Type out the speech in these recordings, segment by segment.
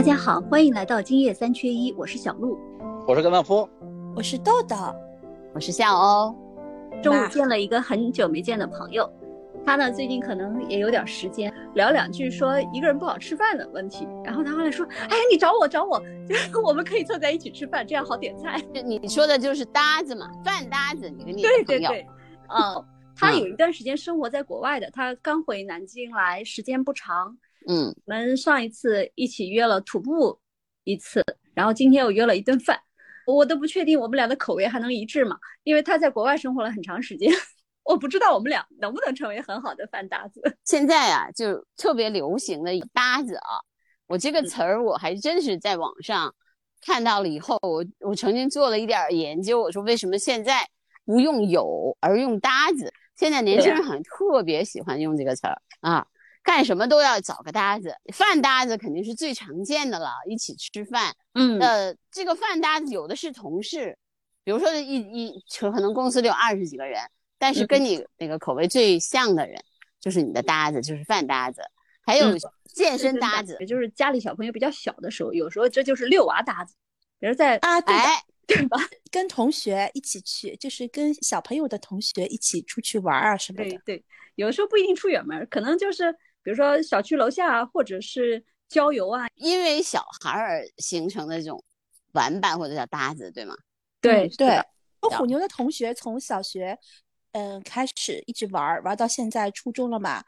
大家好，欢迎来到今夜三缺一，我是小鹿，我是甘道夫，我是豆豆，我是夏欧。中午见了一个很久没见的朋友，他呢最近可能也有点时间，聊两句说一个人不好吃饭的问题。然后他后来说：“哎呀，你找我找我，就是我们可以坐在一起吃饭，这样好点菜。”你说的就是搭子嘛，饭搭子，你跟你对对对，嗯，他有一段时间生活在国外的，他刚回南京来，时间不长。嗯，我们上一次一起约了徒步一次，然后今天我约了一顿饭，我都不确定我们俩的口味还能一致吗？因为他在国外生活了很长时间，我不知道我们俩能不能成为很好的饭搭子。现在啊，就特别流行的搭子啊，我这个词儿我还真是在网上看到了以后，我我曾经做了一点研究，我说为什么现在不用有而用搭子？现在年轻人好像特别喜欢用这个词儿啊。干什么都要找个搭子，饭搭子肯定是最常见的了。一起吃饭，嗯，呃，这个饭搭子有的是同事，比如说一一可能公司里有二十几个人，但是跟你那个口味最像的人，就是你的搭子，就是饭搭子。还有健身搭子，也就是家里小朋友比较小的时候，有时候这就是遛娃搭子，比如在啊，对对吧？跟同学一起去，就是跟小朋友的同学一起出去玩啊什么的。对对，有的时候不一定出远门，可能就是。比如说小区楼下，或者是郊游啊，因为小孩儿形成的这种玩伴或者叫搭子，对吗？对对。我虎牛的同学从小学，嗯，开始一直玩玩到现在初中了嘛。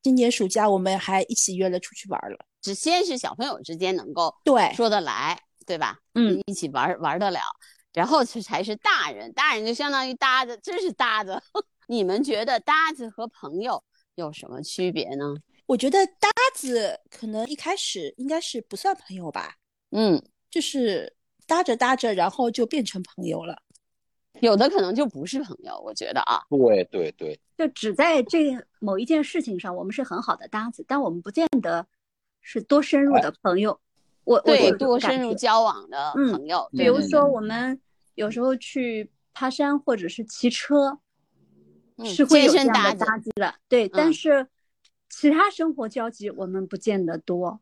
今年暑假我们还一起约了出去玩了。只先是小朋友之间能够对说得来，对吧？嗯，一起玩玩得了，然后才才是大人，大人就相当于搭子，真是搭子。你们觉得搭子和朋友？有什么区别呢？我觉得搭子可能一开始应该是不算朋友吧，嗯，就是搭着搭着，然后就变成朋友了。有的可能就不是朋友，我觉得啊，对对对，就只在这某一件事情上，我们是很好的搭子，但我们不见得是多深入的朋友。我对多深入交往的朋友，比如说我们有时候去爬山或者是骑车。是会有这样的搭子的，对，但是其他生活交集我们不见得多，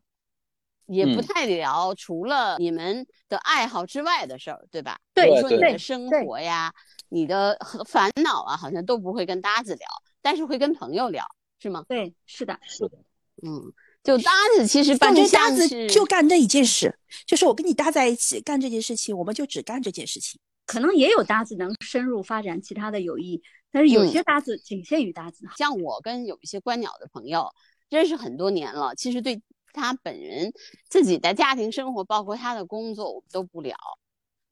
也不太聊除了你们的爱好之外的事儿，对吧？对，比如说你的生活呀，你的烦恼啊，好像都不会跟搭子聊，但是会跟朋友聊，是吗？对，是的，是的，嗯，就搭子其实反正搭子就干这一件事，就是我跟你搭在一起干这件事情，我们就只干这件事情，可能也有搭子能深入发展其他的友谊。但是有些搭子仅限于搭子，像我跟有一些观鸟的朋友认识很多年了，其实对他本人自己的家庭生活，包括他的工作，我们都不聊。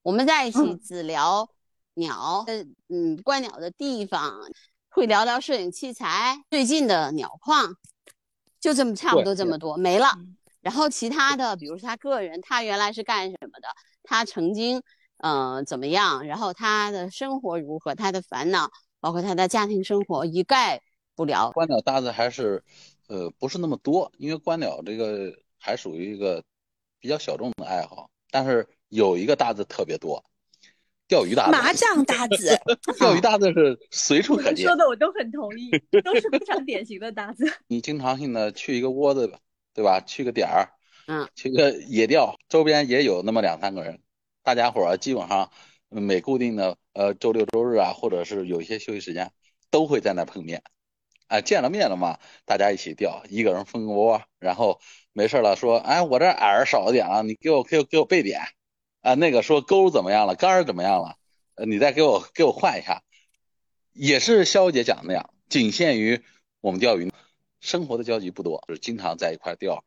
我们在一起只聊鸟，嗯，观鸟的地方，会聊聊摄影器材，最近的鸟况，就这么差不多这么多没了。然后其他的，比如说他个人，他原来是干什么的，他曾经嗯怎么样，然后他的生活如何，他的烦恼。包括他的家庭生活一概不聊。观鸟搭子还是，呃，不是那么多，因为观鸟这个还属于一个比较小众的爱好。但是有一个搭子特别多，钓鱼搭子、麻将搭子、钓鱼搭子是随处可见。说的我都很同意，都是非常典型的搭子。你经常性的去一个窝子，对吧？去个点儿，嗯，去个野钓，周边也有那么两三个人，大家伙儿基本上。每固定的呃周六周日啊，或者是有一些休息时间，都会在那碰面，啊，见了面了嘛，大家一起钓，一个人分个窝，然后没事了说，哎，我这饵少了点了，你给我给我给我备点，啊，那个说钩怎么样了，竿儿怎么样了，呃，你再给我给我换一下，也是肖姐讲的那样，仅限于我们钓鱼，生活的交集不多，就是经常在一块钓，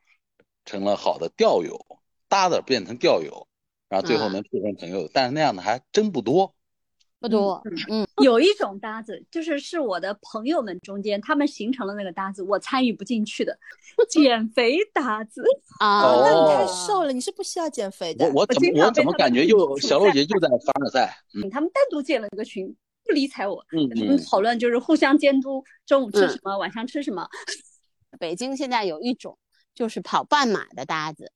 成了好的钓友，搭子变成钓友。然后最后能处成朋友，但是那样的还真不多，不多。嗯，有一种搭子，就是是我的朋友们中间，他们形成了那个搭子，我参与不进去的减肥搭子啊。那你太瘦了，你是不需要减肥的。我我怎么我怎么感觉又小鹿姐又在凡尔赛？嗯，他们单独建了一个群，不理睬我。嗯嗯，讨论就是互相监督，中午吃什么，晚上吃什么。北京现在有一种就是跑半马的搭子。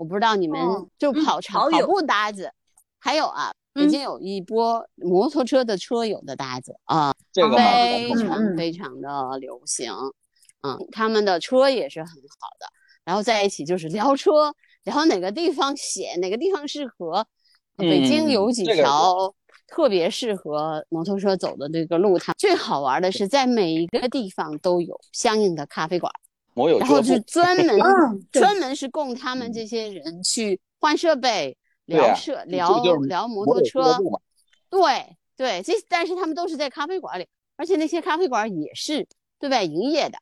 我不知道你们就跑长跑步搭子，还有啊，北京有一波摩托车的车友的搭子啊，非常非常的流行，嗯，他们的车也是很好的，然后在一起就是聊车，然后哪个地方险，哪个地方适合。北嗯京有几这个条特别适合摩托车走的这个路，它最好玩的是在每一个地方都有相应的咖啡馆，摩友然后是专门嗯，专门是供他们这些人去换设备、聊设、这聊聊摩摩托车。对对，这但是他们都是在咖啡馆里，而且那些咖啡馆也是对外营业的。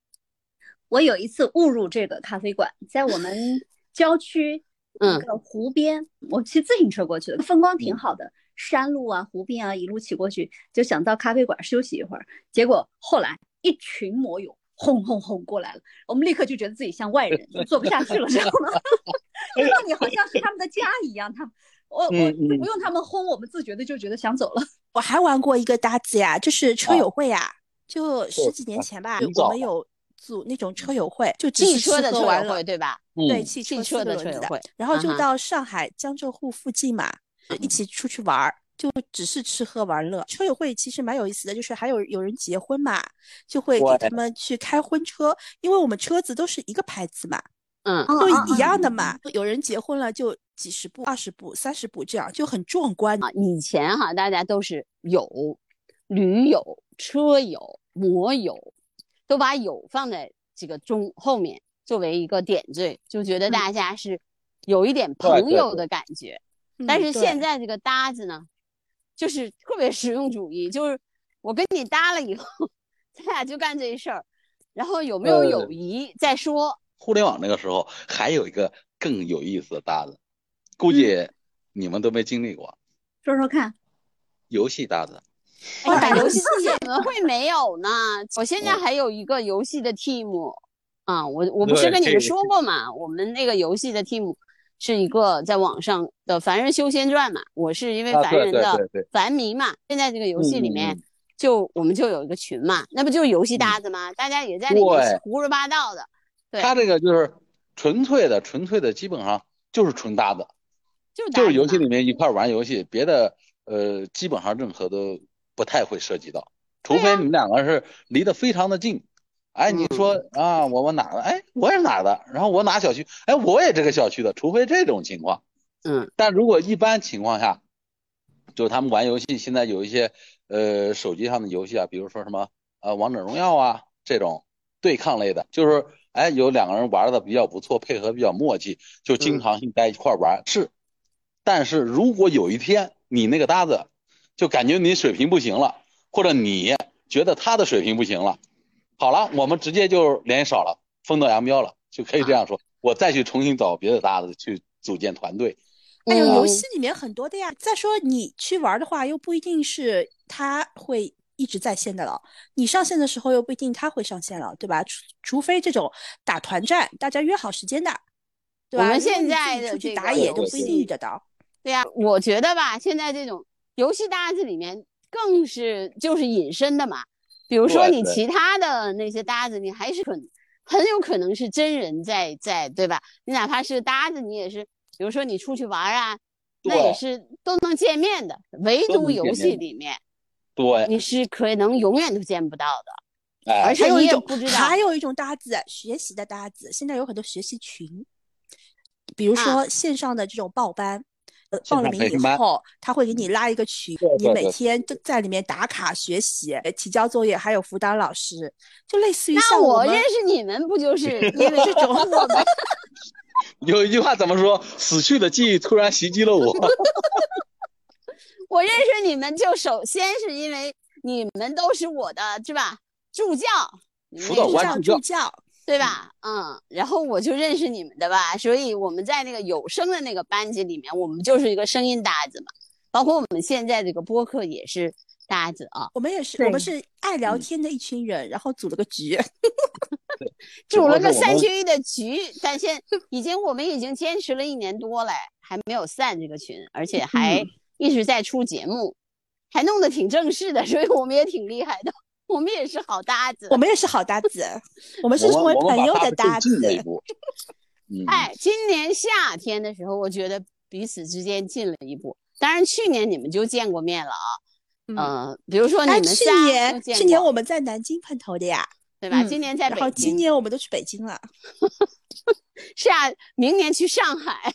我有一次误入这个咖啡馆，在我们 郊区嗯一个湖边，我骑自行车过去的，风光挺好的，山路啊、湖边啊，一路骑过去，就想到咖啡馆休息一会儿。结果后来一群摩友轰轰轰过来了，我们立刻就觉得自己像外人，就坐不下去了，知道吗？就让你好像是他们的家一样，他们。我我不用他们轰，我们自觉的就觉得想走了。我还玩过一个搭子呀，就是车啊友会呀，就十几年前吧，我们有组那种车友会，就汽车的车玩会，对吧？对，嗯汽汽车车的车友会然后就到上海江浙沪附近嘛，一起出去玩儿，就只是吃喝玩乐。车友会其实蛮有意思的，就是还有有人结婚嘛，就会给他们去开婚车，因为我们车子都是一个牌子嘛，嗯，都嗯一样的嘛。有人结婚了就几十部、二十部、三十部这样，就很壮观。啊，以前哈大家都是友、驴友、车友、摩友，都把友放在这个中后面作为一个点缀，就觉得大家是有一点朋友的感觉。但嗯是现在这个搭子呢，就是特别实用主义，就是我跟你搭了以后，咱俩就干这事儿，然后有没有呃友谊再说。互联网那个时候还有一个更有意思的搭子，估嗯计你们都没经历过，说说看，游戏搭子。哎呀，打游游戏 怎么会没有呢？我现在还有一个游戏的 team，啊，我我不是跟你们说过嘛，我们那个游戏的 team 是一个在网上的《凡人修仙传》嘛，我是因为凡人的对对。凡迷嘛，现在这个游戏里面就我们就有一个群嘛，那不就是游戏搭子吗？大家也在里面胡说八道的，对。他这个就是纯粹的，纯粹的，基本上就是纯搭子，就是就是游戏里面一块儿玩游戏，别的呃基本上任何都不太会涉及到，除非你们两个是离得非常的近。哎，你说啊，我我哪的？哎，我也是哪的。然后我哪小区？哎，我也这个小区的。除非这种情况，嗯但如果一般情况下，就是他们玩游戏，现在有一些呃手机上的游戏啊，比如说什么呃王者荣耀啊这种对抗类的，就是哎有两个人玩的比较不错，配合比较默契，就经常性在一块儿玩。是，但是如果有一天你那个搭子就感觉你水平不行了，或者你觉得他的水平不行了，好了，我们直接就联系少了，分道扬镳了，就可以这样说。我再去重新找别的搭子去组建团队。哎呦游嗯戏里面很多的呀。再说你去玩的话，又不一定是他会一直在线的了，你上线的时候又不一定他会上线了，对吧？除除非这种打团战，大家约好时间的，对吧？我们现在的出去打野都不一定遇得到。对呀、我觉得吧，现在这种游戏搭子里面更是就是隐身的嘛。比如说你其他的那些搭子，你还是很很有可能是真人在在，对吧？你哪怕是搭子，你也是，比如说你出去玩啊，那也是都能见面的。唯独游戏里面，对，你是可能永远都见不到的。哎，而且你也不知道还有一种搭子，学习的搭子，现在有很多学习群，比如啊说线上的这种报班。报了名以后，他会给你拉一个群，你每天都在里面打卡学习、提交作业，还有辅导老师，就类似于那我认识你们不就 是因为这种我们 有一句话怎么说？死去的记忆突然袭击了我。我认识你们就首先是因为你们都是我的是吧助教，辅导官助教，对吧？嗯，然后我就认识你们的吧，所以我们在那个有声的那个班级里面，我们就是一个声音搭子嘛，包括我们现在这个播客也是搭子啊，我们也是，我们是爱聊嗯。天的一群人，然后组了个局。组了个只不过是我们三缺一的局，但现已经我们已经坚持了一年多了，还没有散这个群，而且还一直在出节目，还弄得挺正式的，所以我们也挺厉害的，我们也是好搭子我。们也是好搭子，我们是成为朋友的搭子 哎，今年夏天的时候，我觉得彼此之间近了一步。当然，去年你们就见过面了啊，嗯，呃，比如说你哎，去年去年我们在南京碰头的呀，对吧？嗯今年在北然后今，年我们都去北京了。是啊，明年去上海、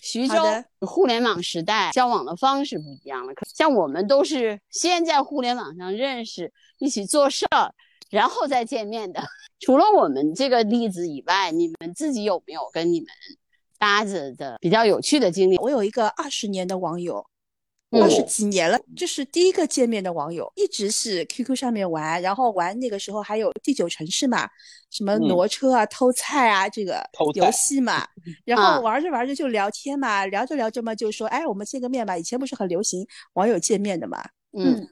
徐州。互联网时代交往的方式不一样了，像我们都是先在互联网上认识，一起做事儿，然后再见面的。除了我们这个例子以外，你们自己有没有跟你们搭子的比较有趣的经历？我有一个二十年的网友，嗯二十几年了，这是第一个见面的网友，一直是 QQ 上面玩，然后玩那个时候还有第九城市嘛，什么嗯挪车啊、偷菜啊这个游戏嘛，然啊后玩着玩着就聊天嘛，聊着聊着嘛就说，哎，我们见个面吧，以前不是很流行网友见面的嘛，嗯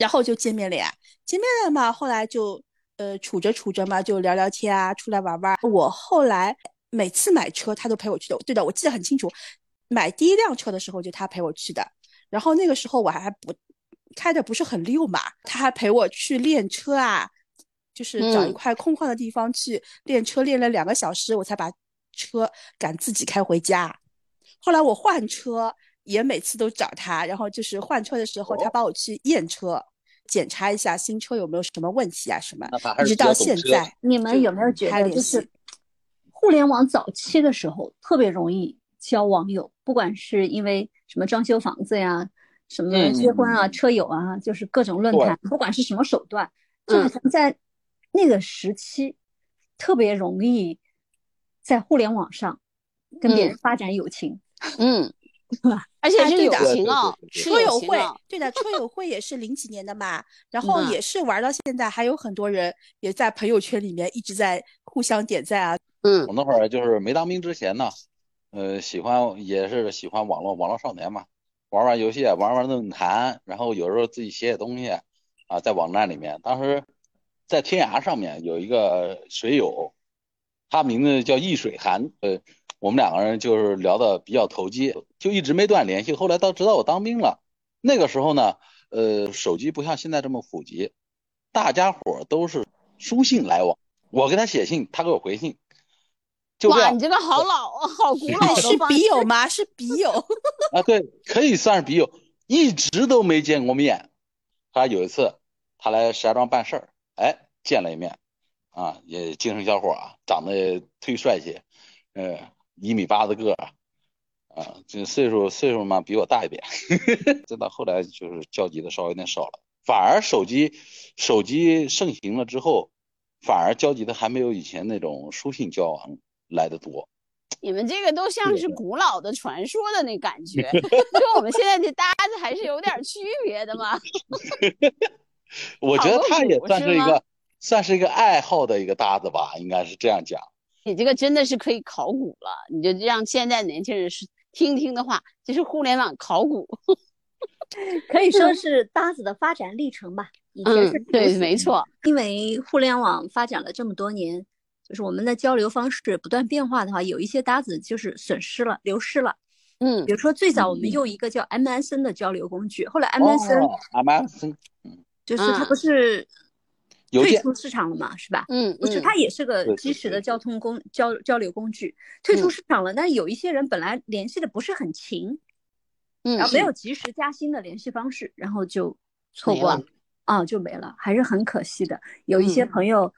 然后就见面了呀，见面了嘛，后来就呃处着处着嘛，就聊聊天啊，出来玩玩。我后来每次买车，他都陪我去的。对的，我记得很清楚，买第一辆车的时候就他陪我去的。然后那个时候我还不开的不是很溜嘛，他还陪我去练车啊，就是找一嗯块空旷的地方去练车，练了两个小时，我才把车敢自己开回家。后来我换车也每次都找他，然后就是换车的时候，他哦。帮我去验车，检查一下新车有没有什么问题啊什么一直到现在。你们有没有觉得，就是互联网早期的时候特别容易交网友，不管是因为什么装修房子呀，什么嗯。结婚啊、车友啊，就是各种论坛，不管是什么手段，就好嗯。像在那个时期特别容易在互联网上跟别人发展友情。嗯，而且是友哎对的情哦，车友会对的，车友会也是零几年的嘛，然后嗯也是玩到现在，还有很多人也在朋友圈里面一直在互相点赞啊。嗯我那会儿就是没当兵之前呢，呃，喜欢也是喜欢网络网络少年嘛，玩玩游戏，玩玩论坛，然后有时候自己写写东西啊，在网站里面。当时在天涯上面有一个水友，他名字叫易水寒，呃，我们两个人就是聊的比较投机，就一直没断联系。后来到直到我当兵了，那个时候呢，呃，手机不像现在这么普及，大家伙儿都是书信来往，我给他写信，他给我回信。就哇，你这个好老好古老哎，是笔友吗？是笔友。啊，对，可以算是笔友，一直都没见过面。他有一次，他来石家庄办事儿，哎，见了一面，啊，也精神小伙啊，长得也忒帅气，呃，一米八的个儿，啊，这岁数岁数嘛比我大一点，再到后来就是交集的稍微有点少了，反而手机手机盛行了之后，反而交集的还没有以前那种书信交往来的多。你们这个都像是古老的传说的那感觉，跟我们现在这搭子还是有点区别的嘛。我觉得他也算是一个算是一个爱好的一个搭子吧，应该是这样讲。你这个真的是可以考古了，你就让现在年轻人是听听的话，就是互联网考古。可以说是搭子的发展历程吧。以前是嗯，对，没错。因为互联网发展了这么多年，就是我们的交流方式不断变化的话，有一些搭子就是损失了、流失了。嗯比如说最早我们嗯用一个叫 MSN 的交流工具，后来 MSN 就是它嗯不是邮件退出市场了嘛，是吧？嗯，我觉得它也是个对对即时的交通工交交流工具，退出嗯市场了。但是有一些人本来联系的不是很勤，嗯然后没有及时加新的联系方式，然后就错过了，啊，就没了，还是很可惜的。有一些嗯朋友，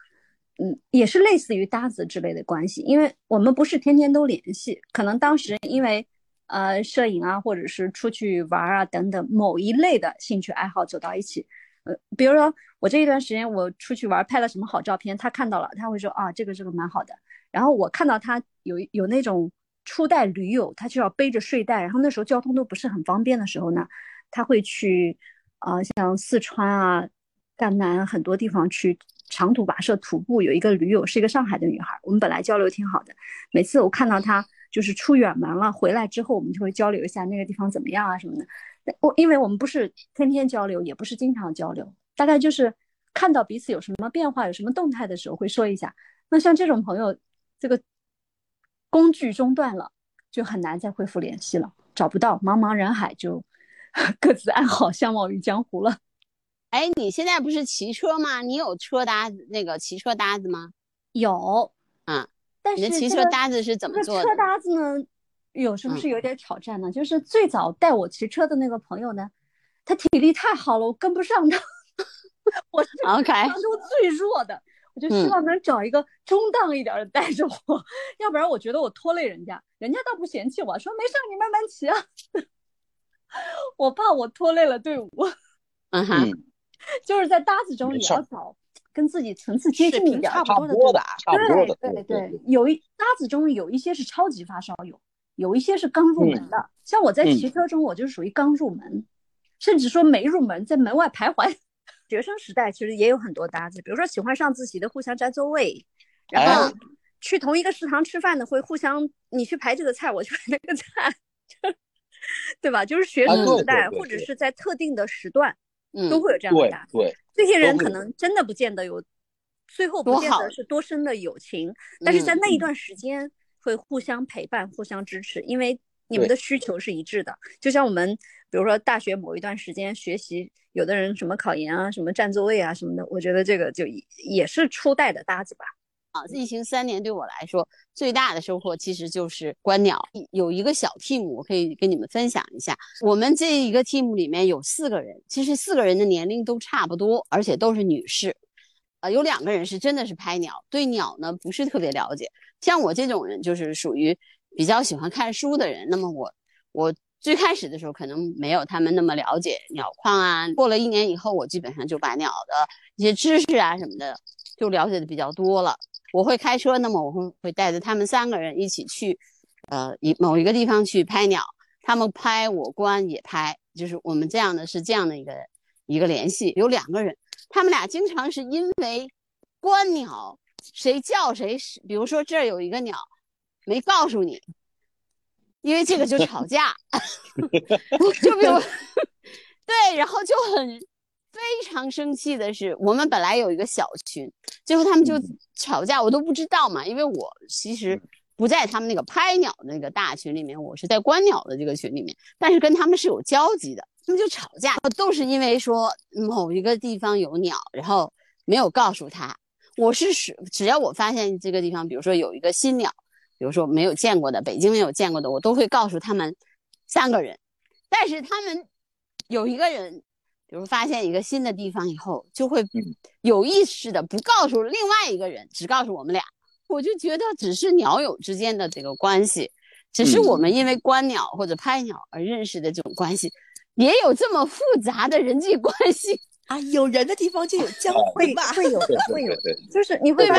嗯，也是类似于搭子之类的关系，因为我们不是天天都联系，可能当时因为呃摄影啊，或者是出去玩啊等等某一类的兴趣爱好走到一起。呃，比如说我这一段时间我出去玩，拍了什么好照片，他看到了，他会说啊，这个这个蛮好的。然后我看到他有有那种初代驴友，他就要背着睡袋，然后那时候交通都不是很方便的时候呢，他会去啊、像四川啊、赣南很多地方去长途跋涉徒步。有一个驴友是一个上海的女孩，我们本来交流挺好的，每次我看到她就是出远门了，回来之后我们就会交流一下那个地方怎么样啊什么的。但我因为我们不是天天交流，也不是经常交流，大概就是看到彼此有什么变化、有什么动态的时候会说一下。那像这种朋友，这个工具中断了，就很难再恢复联系了，找不到，茫茫人海就 各自安好，相忘于江湖了。哎，你现在不是骑车吗？你有车搭子那个骑车搭子吗？有，啊，但是你的骑车搭子是怎么这个做的？车搭子呢，有时候嗯是有点挑战的。就是最早带我骑车的那个朋友呢，他体力太好了，我跟不上他。我是当中最弱的，我就希望能找一个中档一点的带着我，要不然我觉得我拖累人家，人家倒不嫌弃我，说没事，你慢慢骑啊。我怕我拖累了队伍。嗯哼，就是在搭子中也要找跟自己层次接近一点、差不多的，差不多的。对对对，有一搭子中有一些是超级发烧友，有一些是刚入门的。像我在骑车中，我就是属于刚入门，甚至说没入门，在门外徘徊。学生时代其实也有很多搭子，比如说喜欢上自习的互相占座位，然后去同一个食堂吃饭的会互相你去排这个菜，我去排那个菜，对吧？就是学生时代或者是在特定的时段。都会有这样的搭，对这些人可能真的不见得有，最后不见得是多深的友情，但是在那一段时间会互相陪伴、互相支持，因为你们的需求是一致的。就像我们，比如说大学某一段时间学习，有的人什么考研啊、什么占座位啊什么的，我觉得这个就也是初代的搭子吧。啊，疫情三年对我来说最大的收获其实就是观鸟。有一个小 team，我可以跟你们分享一下。我们这一个 team 里面有四个人，其实四个人的年龄都差不多，而且都是女士。啊，有两个人是真的是拍鸟，对鸟呢不是特别了解。像我这种人就是属于比较喜欢看书的人。那么我我最开始的时候可能没有他们那么了解鸟况啊。过了一年以后，我基本上就把鸟的一些知识啊什么的就了解的比较多了。我会开车，那么我会会带着他们三个人一起去，呃，一某一个地方去拍鸟，他们拍我观也拍，就是我们这样的是这样的一个一个联系。有两个人，他们俩经常是因为观鸟，谁叫谁，比如说这儿有一个鸟，没告诉你，因为这个就吵架，就比如 对，然后就很。非常生气的是，我们本来有一个小群，最后他们就吵架，我都不知道嘛，因为我其实不在他们那个拍鸟那个大群里面，我是在观鸟的这个群里面，但是跟他们是有交集的，他们就吵架，都是因为说某一个地方有鸟，然后没有告诉他。我是只只要我发现这个地方，比如说有一个新鸟，比如说没有见过的，北京没有见过的，我都会告诉他们三个人，但是他们有一个人。比如发现一个新的地方以后，就会有意识的不告诉另外一个人，只告诉我们俩。我就觉得只是鸟友之间的这个关系，只是我们因为观鸟或者拍鸟而认识的这种关系，也有这么复杂的人际关系啊！有人的地方就有江湖吧？会有，会有，就是你会吧？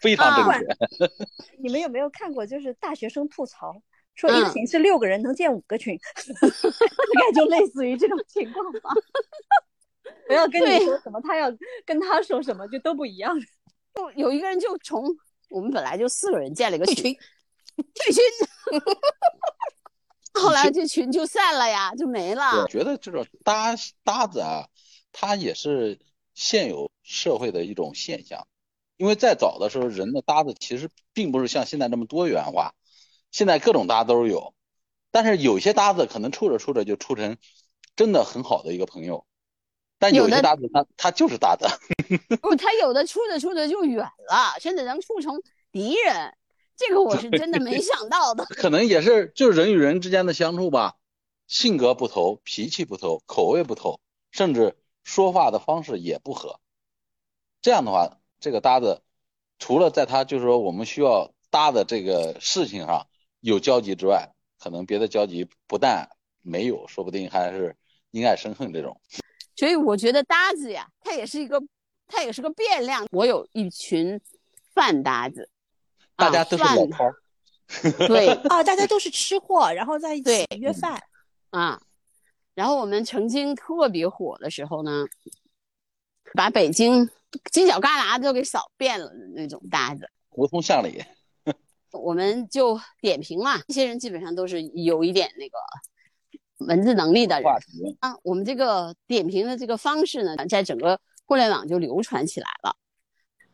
非常正确。你们有没有看过？就是大学生吐槽。说一群是六个人能建五个群，大概就类似于这种情况吧。不要跟你说什么，他要跟他说什么就都不一样。就有一个人就从我们本来就四个人建了一个群，退群，后来这群就散了呀，就没了。我觉得这种搭搭子啊，它也是现有社会的一种现象，因为再早的时候，人的搭子其实并不是像现在这么多元化。现在各种搭都是有，但是有些搭子可能处着处着就处成真的很好的一个朋友，但有些搭子他他就是搭子，不，他有的处着处着就远了，甚至能处成敌人，这个我是真的没想到的。可能也是就是人与人之间的相处吧，性格不投，脾气不投，口味不投，甚至说话的方式也不合，这样的话，这个搭子除了在他就是说我们需要搭的这个事情上。有交集之外，可能别的交集不但没有，说不定还是因爱生恨这种。所以我觉得搭子呀，它也是一个，它也是个变量。我有一群饭搭子，大家都是老饕。对啊，大家都是吃货，然后在一起约饭啊。然后我们曾经特别火的时候呢，把北京犄角旮旯都给扫遍了的那种搭子，胡同巷里。我们就点评嘛，这些人基本上都是有一点那个文字能力的人啊。我们这个点评的这个方式呢，在整个互联网就流传起来了。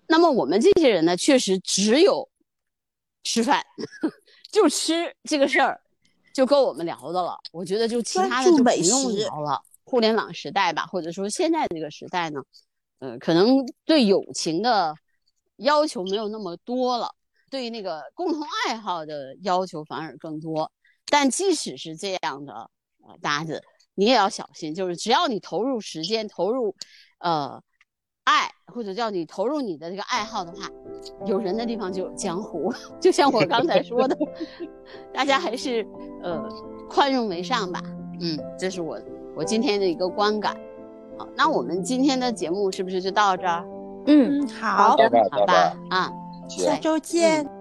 那么我们这些人呢，确实只有吃饭，就吃这个事儿就够我们聊的了。我觉得就其他的就不用聊了。互联网时代吧，或者说现在这个时代呢，呃，可能对友情的要求没有那么多了。对那个共同爱好的要求反而更多，但即使是这样的呃搭子，你也要小心，就是只要你投入时间、投入呃爱或者叫你投入你的这个爱好的话，有人的地方就有江湖。就像我刚才说的，大家还是呃宽容为上吧。嗯，这是我我今天的一个观感。好，那我们今天的节目是不是就到这儿？嗯，好，好吧，啊，行下周见。